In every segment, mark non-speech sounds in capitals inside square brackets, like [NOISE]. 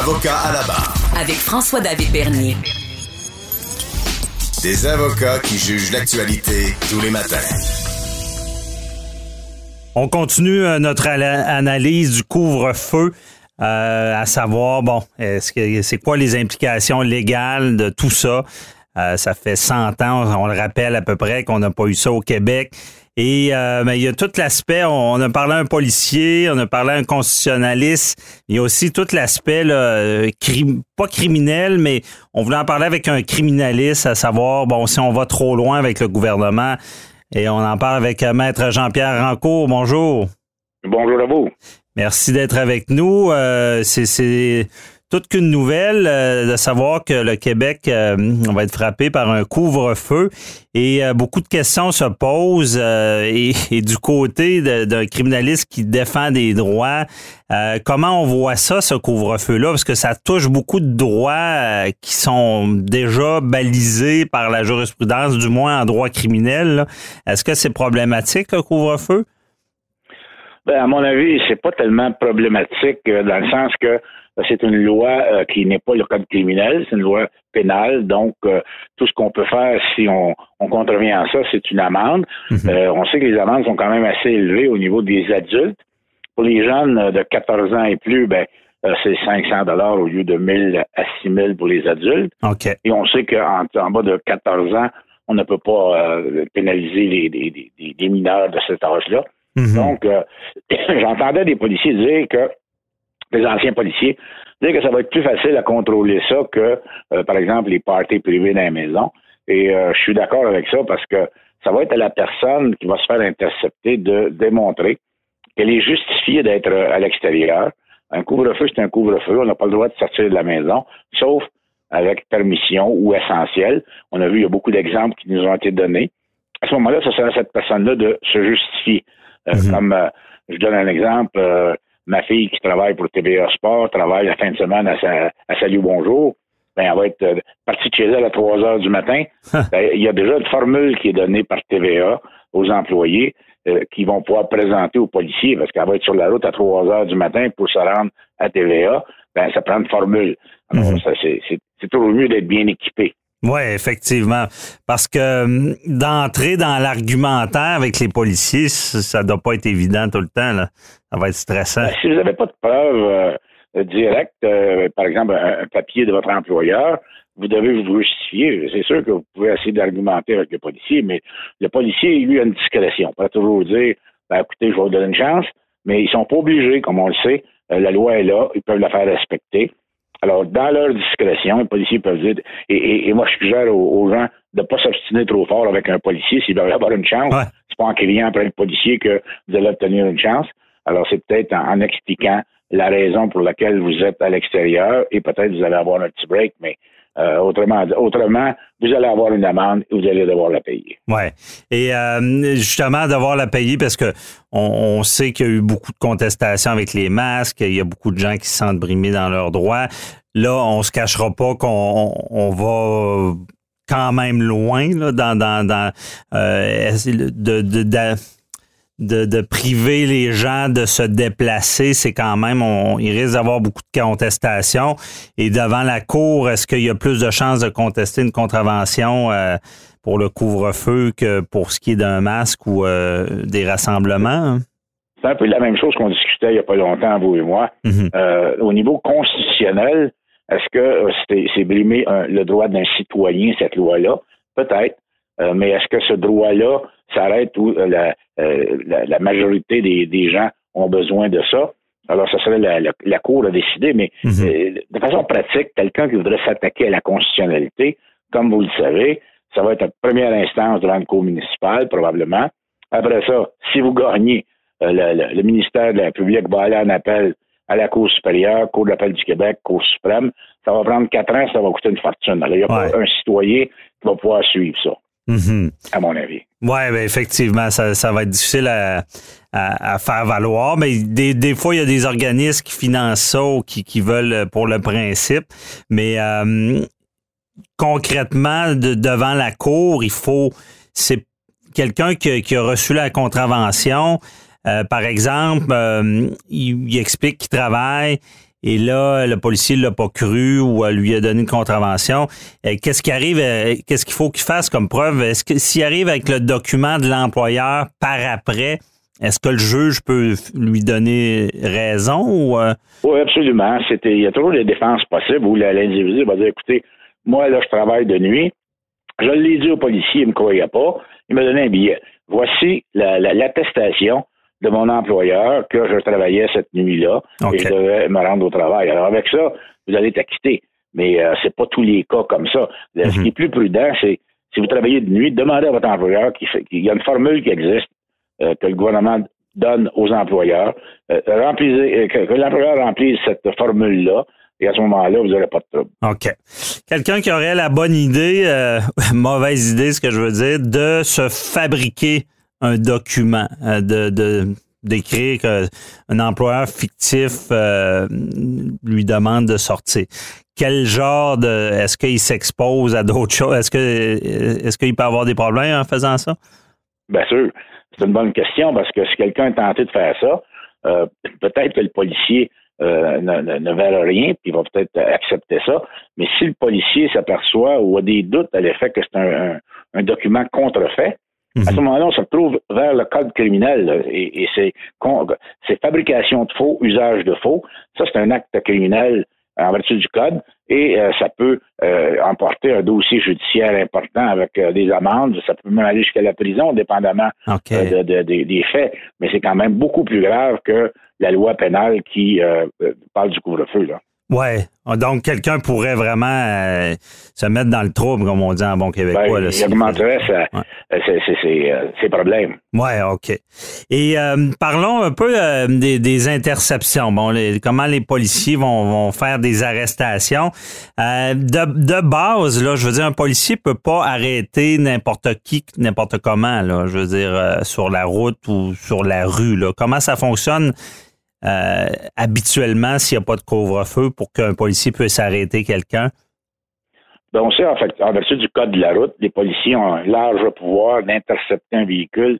Avocat à la barre. Avec François-David Bernier. Des avocats qui jugent l'actualité tous les matins. On continue euh, notre analyse du couvre-feu. euh, à savoir, bon, est-ce que c'est quoi les implications légales de tout ça? Euh, ça fait 100 ans, on le rappelle à peu près, qu'on n'a pas eu ça au Québec. Et euh, mais il y a tout l'aspect, on, a parlé à un policier, on a parlé à un constitutionnaliste, il y a aussi tout l'aspect, là, euh, crim- pas criminel, mais on voulait en parler avec un criminaliste, à savoir, bon, si on va trop loin avec le gouvernement, et on en parle avec Maître Jean-Pierre Rancourt. Bonjour. Bonjour à vous. Merci d'être avec nous. Euh, c'est toute qu'une nouvelle euh, de savoir que le Québec euh, va être frappé par un couvre-feu et euh, beaucoup de questions se posent [LAUGHS] et, du côté d'un criminaliste qui défend des droits, comment on voit ça, ce couvre-feu-là? Parce que ça touche beaucoup de droits qui sont déjà balisés par la jurisprudence, du moins en droit criminel. Est-ce que c'est problématique, le couvre-feu? Ben, à mon avis, c'est pas tellement problématique dans le sens que c'est une loi euh, qui n'est pas le code criminel, c'est une loi pénale. Donc, euh, tout ce qu'on peut faire si on, on contrevient à ça, c'est une amende. Euh, on sait que les amendes sont quand même assez élevées au niveau des adultes. Pour les jeunes euh, de 14 ans et plus, ben, euh, c'est 500 dollars au lieu de 1000 à 6000 pour les adultes. OK. Et on sait qu'en en bas de 14 ans, on ne peut pas euh, pénaliser les, les- les- les- les mineurs de cet âge-là. Mhm. Donc, euh, [CLEARS THROAT] j'entendais des policiers dire que, des anciens policiers, dire que ça va être plus facile à contrôler ça que, euh, par exemple, les parties privées dans la maison. Et euh, je suis d'accord avec ça parce que ça va être à la personne qui va se faire intercepter de démontrer qu'elle est justifiée d'être euh, à l'extérieur. Un couvre-feu, c'est un couvre-feu. On n'a pas le droit de sortir de la maison, sauf avec permission ou essentiel. On a vu, il y a beaucoup d'exemples qui nous ont été donnés. À ce moment-là, ce sera à cette personne-là de se justifier. Euh, Mhm. Comme euh, je donne un exemple, euh, ma fille qui travaille pour TVA Sport travaille la fin de semaine à, sa, à Salut Bonjour. Ben, elle va être euh, partie de chez elle à 3 heures du matin. Ben, il y a déjà une formule qui est donnée par TVA aux employés euh, qui vont pouvoir présenter aux policiers parce qu'elle va être sur la route à 3 heures du matin pour se rendre à TVA. Ben, ça prend une formule. Alors, Mhm. ça, c'est, toujours mieux d'être bien équipé. Oui, effectivement. Parce que hum, d'entrer dans l'argumentaire avec les policiers, ça ça doit pas être évident tout le temps. Là. Ça va être stressant. Ben, si vous n'avez pas de preuves euh, directes, euh, par exemple un, papier de votre employeur, vous devez vous justifier. C'est sûr que vous pouvez essayer d'argumenter avec le policier, mais le policier, lui, a une discrétion. Il peut toujours dire, ben, écoutez, je vais vous donner une chance, mais ils sont pas obligés, comme on le sait. Euh, la loi est là, ils peuvent la faire respecter. Alors, dans leur discrétion, les policiers peuvent dire, et, et- et moi, je suggère aux, aux gens de ne pas s'obstiner trop fort avec un policier s'ils veulent avoir une chance. Ouais. C'est pas en criant après le policier que vous allez obtenir une chance. Alors, c'est peut-être en, en expliquant la raison pour laquelle vous êtes à l'extérieur et peut-être vous allez avoir un petit break, mais euh, autrement, autrement, vous allez avoir une amende et vous allez devoir la payer. Ouais. Et euh, justement, devoir la payer parce que on, on sait qu'il y a eu beaucoup de contestations avec les masques. Il y a beaucoup de gens qui se sentent brimés dans leurs droits. Là, on se cachera pas qu'on on, va quand même loin là, dans, dans, dans euh, de, de, de, de priver les gens de se déplacer, c'est quand même, on, il risque d'avoir beaucoup de contestations. Et devant la cour, est-ce qu'il y a plus de chances de contester une contravention euh, pour le couvre-feu que pour ce qui est d'un masque ou euh, des rassemblements? hein? C'est un peu la même chose qu'on discutait il n'y a pas longtemps, vous et moi. Mhm. Euh, au niveau constitutionnel, est-ce que c'est c'est brimer euh, le droit d'un citoyen, cette loi-là? Peut-être. Euh, mais est-ce que ce droit-là s'arrête où euh, la, euh, la, la majorité des, des gens ont besoin de ça? Alors, ce serait la, la, la Cour à décider, mais Mhm. euh, de façon pratique, quelqu'un qui voudrait s'attaquer à la constitutionnalité, comme vous le savez, ça va être à première instance devant une Cour municipale, probablement. Après ça, si vous gagnez, euh, le, le- le ministère de la République va aller en appel à la Cour supérieure, Cour d'appel du Québec, Cour suprême. Ça va prendre quatre ans, ça va coûter une fortune. Alors, il n'y a Ouais. pas un citoyen qui va pouvoir suivre ça, Mhm. à mon avis. Oui, ben effectivement, ça, ça va être difficile à, à- à faire valoir. Mais des, des fois, il y a des organismes qui financent ça ou qui, qui veulent pour le principe. Mais euh, concrètement, de- devant la cour, il faut. C'est quelqu'un qui, a- qui a reçu la contravention. euh, par exemple, euh, il, il explique qu'il travaille et là, le policier l'a pas cru ou lui a donné une contravention. Qu'est-ce qui arrive, qu'est-ce qu'il faut qu'il fasse comme preuve? Est-ce que s'il arrive avec le document de l'employeur par après, est-ce que le juge peut lui donner raison ou Oui, absolument. C'était, il y a toujours des défenses possibles où l'individu va dire écoutez, moi là, je travaille de nuit. Je l'ai dit au policier, il ne me croyait pas. Il m'a donné un billet. Voici l'attestation de mon employeur que je travaillais cette nuit-là et je devais me rendre au travail. Alors avec ça, vous allez t'acquitter. Mais euh, c'est pas tous les cas comme ça. Ce qui mhm. est plus prudent, c'est si vous travaillez de nuit, demandez à votre employeur qu'il y a une formule qui existe euh, que le gouvernement donne aux employeurs. Euh, remplissez, que, que l'employeur remplisse cette formule-là. Et à ce moment-là, vous n'aurez pas de trouble. OK. Quelqu'un qui aurait la bonne idée, [LAUGHS] mauvaise idée, ce que je veux dire, de se fabriquer un document, euh, de, d'écrire qu'un employeur fictif euh, lui demande de sortir. Quel genre de est-ce qu'il s'expose à d'autres choses? Est-ce que est-ce qu'il peut avoir des problèmes en faisant ça? Bien sûr, c'est une bonne question parce que si quelqu'un est tenté de faire ça, euh, peut-être que le policier ne, ne, rien, puis il va peut-être accepter ça. Mais si le policier s'aperçoit ou a des doutes à l'effet que c'est un document contrefait, à ce mhm. moment-là, on se retrouve vers le code criminel et, et c'est, fabrication de faux, usage de faux. Ça, c'est un acte criminel en vertu du code et euh, ça peut euh, emporter un dossier judiciaire important avec euh, des amendes. Ça peut même aller jusqu'à la prison, dépendamment des faits. Mais c'est quand même beaucoup plus grave que la loi pénale qui parle du couvre-feu. Là. Ouais. Donc, quelqu'un pourrait vraiment euh, se mettre dans le trouble, comme on dit en bon québécois. Ben, il augmenterait euh, euh, ses, problèmes. Ouais, OK. Et parlons un peu des, interceptions. Bon, comment les policiers vont, faire des arrestations. de, base, là, je veux dire, un policier peut pas arrêter n'importe qui, n'importe comment, là, je veux dire, sur la route ou sur la rue. Là. Comment ça fonctionne? Euh, habituellement s'il n'y a pas de couvre-feu pour qu'un policier puisse arrêter quelqu'un? Ben, on sait, en fait, en vertu du code de la route, les policiers ont un large pouvoir d'intercepter un véhicule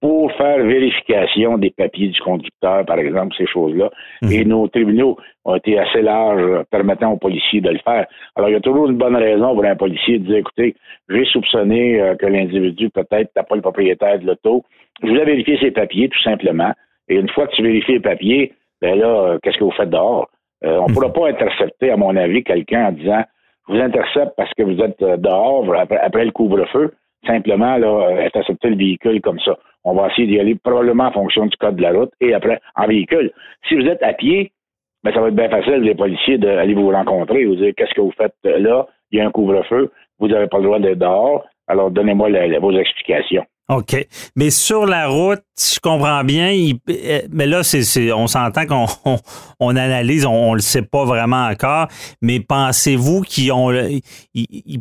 pour faire vérification des papiers du conducteur, par exemple, ces choses-là. Mhm. Et nos tribunaux ont été assez larges permettant aux policiers de le faire. Alors, il y a toujours une bonne raison pour un policier de dire, écoutez, j'ai soupçonné euh, que l'individu peut-être n'a pas le propriétaire de l'auto. Je voulais vérifier ses papiers, tout simplement. Et une fois que tu vérifies les papiers, ben là, euh, qu'est-ce que vous faites dehors? Euh, on ne pourra pas intercepter, à mon avis, quelqu'un en disant je vous intercepte parce que vous êtes euh, dehors après, le couvre-feu. Simplement, là, intercepter le véhicule comme ça. On va essayer d'y aller probablement en fonction du code de la route et après en véhicule. Si vous êtes à pied, ben, ça va être bien facile, les policiers, d'aller vous rencontrer et vous dire qu'est-ce que vous faites là, il y a un couvre-feu, vous n'avez pas le droit d'être dehors, alors donnez-moi vos explications. OK. Mais sur la route, je comprends bien, euh, mais là, c'est, on s'entend qu'on [LAUGHS] on, analyse, on, ne le sait pas vraiment encore, mais pensez-vous qu'ils ont ils,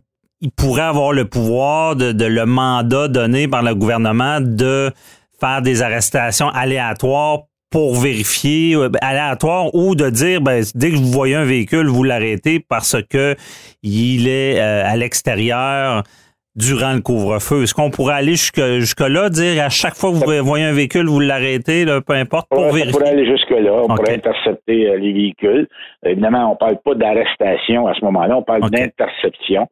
pourraient avoir le pouvoir de, le mandat donné par le gouvernement de faire des arrestations aléatoires pour vérifier euh, aléatoires ou de dire ben, dès que vous voyez un véhicule, vous l'arrêtez parce que il est euh, à l'extérieur durant le couvre-feu? Est-ce qu'on pourrait aller jusque, jusque-là, dire à chaque fois que vous voyez un véhicule, vous l'arrêtez, peu importe, pour vérifier? On pourrait aller jusque-là. On pourrait intercepter euh, les véhicules. Évidemment, on ne parle pas d'arrestation à ce moment-là. On parle d'interception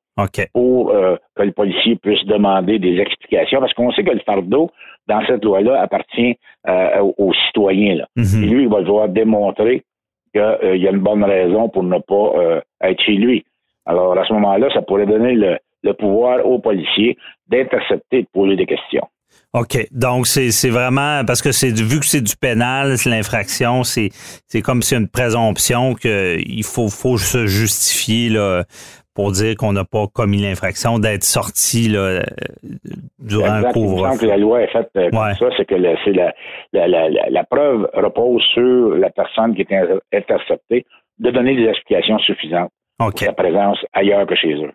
pour euh, que le policier puisse demander des explications parce qu'on sait que le fardeau, dans cette loi-là, appartient euh, aux, citoyens. Là. Mhm. Et lui, il va devoir démontrer qu'il y a une bonne raison pour ne pas être chez lui. Alors, à ce moment-là, ça pourrait donner le, le pouvoir aux policiers d'intercepter et de poser des questions. OK. Donc, c'est vraiment parce que c'est vu que c'est du pénal, c'est l'infraction, c'est comme si une présomption qu'il faut, faut se justifier là, pour dire qu'on n'a pas commis l'infraction, d'être sorti là, durant le couvre que la loi est faite euh, comme ça, c'est que la, la, la, la, preuve repose sur la personne qui est interceptée de donner des explications suffisantes pour sa présence ailleurs que chez eux.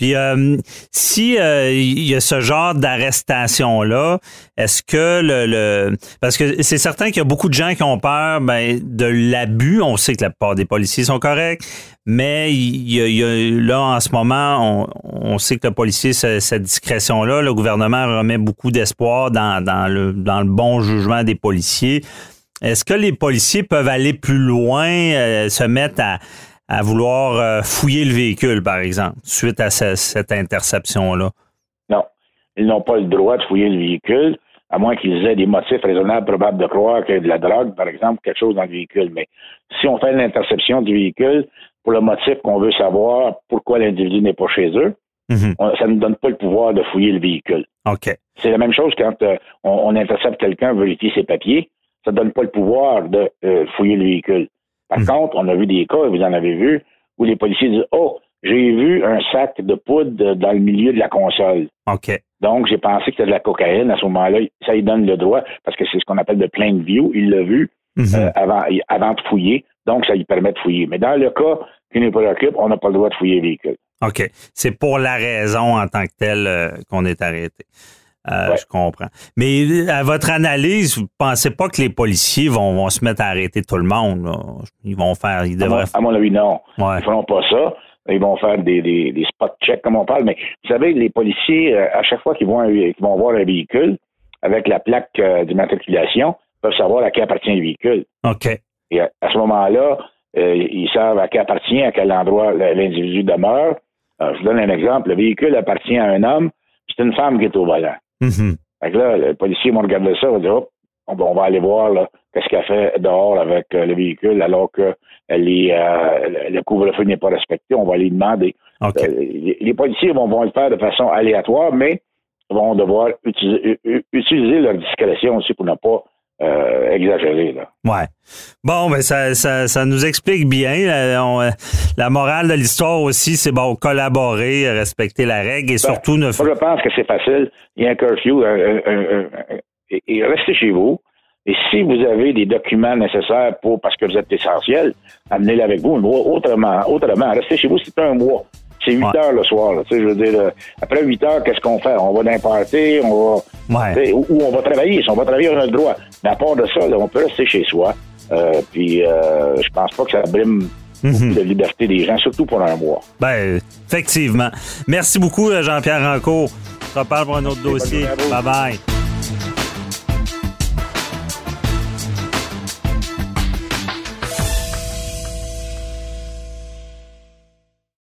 Puis euh, si euh, il y a ce genre d'arrestation là, est-ce que le, parce que c'est certain qu'il y a beaucoup de gens qui ont peur ben, de l'abus. On sait que la plupart des policiers sont corrects, mais il y a, là en ce moment, on, sait que le policier cette discrétion là, le gouvernement remet beaucoup d'espoir dans, dans le dans le bon jugement des policiers. Est-ce que les policiers peuvent aller plus loin, euh, se mettre à, à vouloir euh, fouiller le véhicule, par exemple, suite à ce- cette interception-là? Non. Ils n'ont pas le droit de fouiller le véhicule, à moins qu'ils aient des motifs raisonnables probables de croire qu'il y a de la drogue, par exemple, quelque chose dans le véhicule. Mais si on fait l'interception du véhicule pour le motif qu'on veut savoir pourquoi l'individu n'est pas chez eux, Mhm. ça ne donne pas le pouvoir de fouiller le véhicule. OK. C'est la même chose quand euh, on, on intercepte quelqu'un, vérifier ses papiers, ça ne donne pas le pouvoir de euh, fouiller le véhicule. Par Mhm. contre, on a vu des cas, et vous en avez vu, où les policiers disent Oh, j'ai vu un sac de poudre dans le milieu de la console. OK. Donc, j'ai pensé que c'était de la cocaïne. À ce moment-là, ça lui donne le droit, parce que c'est ce qu'on appelle de plain view. Il l'a vu Mhm. euh, avant, avant de fouiller. Donc, ça lui permet de fouiller. Mais dans le cas qui nous préoccupe, on n'a pas le droit de fouiller le véhicule. OK. C'est pour la raison en tant que telle euh, qu'on est arrêté. Euh, Ouais. Je comprends. Mais euh, à votre analyse, vous pensez pas que les policiers vont, vont se mettre à arrêter tout le monde? là? Ils vont faire, ils À mon, devraient. à mon avis, non. Ouais. Ils feront pas ça. Ils vont faire des, des, des spot checks, comme on parle. Mais vous savez, les policiers, euh, à chaque fois qu'ils vont, voir un véhicule avec la plaque euh, d'immatriculation, peuvent savoir à qui appartient le véhicule. OK. Et à, à ce moment-là, euh, ils savent à qui appartient, à quel endroit l'individu demeure. Je vous donne un exemple. Le véhicule appartient à un homme, c'est une femme qui est au volant. Mhm. Fait que là, le policier va regarder ça, va dire, Hop, on, va- on aller voir là, qu'est-ce qu'elle fait dehors avec euh, le véhicule alors que les, euh, le couvre-feu n'est pas respecté. On va demander. Euh, les, les policiers vont, vont le faire de façon aléatoire, mais vont devoir utiliser, utiliser leur discrétion aussi pour ne pas euh, exagérer. Là. Ouais. Bon, ben ça, ça, ça nous explique bien. La, on, euh, la morale de l'histoire aussi, c'est bon, collaborer, respecter la règle et surtout ne Moi, je pense que c'est facile. Il y a un curfew. euh, euh, euh, euh, et, restez chez vous. Et si vous avez des documents nécessaires pour parce que vous êtes essentiel, amenez-les avec vous. Autrement, autrement, restez chez vous, c'est un mois. C'est 8 Ouais. heures le soir. là. Tu sais, je veux dire, euh, après 8 heures, qu'est-ce qu'on fait? On va dans un party, on va. Ouais. Ou, ou on va travailler. Si on va travailler, on a le droit. Mais à part de ça, là, on peut rester chez soi. Euh, puis euh, je pense pas que ça brime Mhm. la liberté des gens, surtout pour un mois. Ben, effectivement. Merci beaucoup, euh, Jean-Pierre Rancourt. On se reparle pour un autre dossier. bonne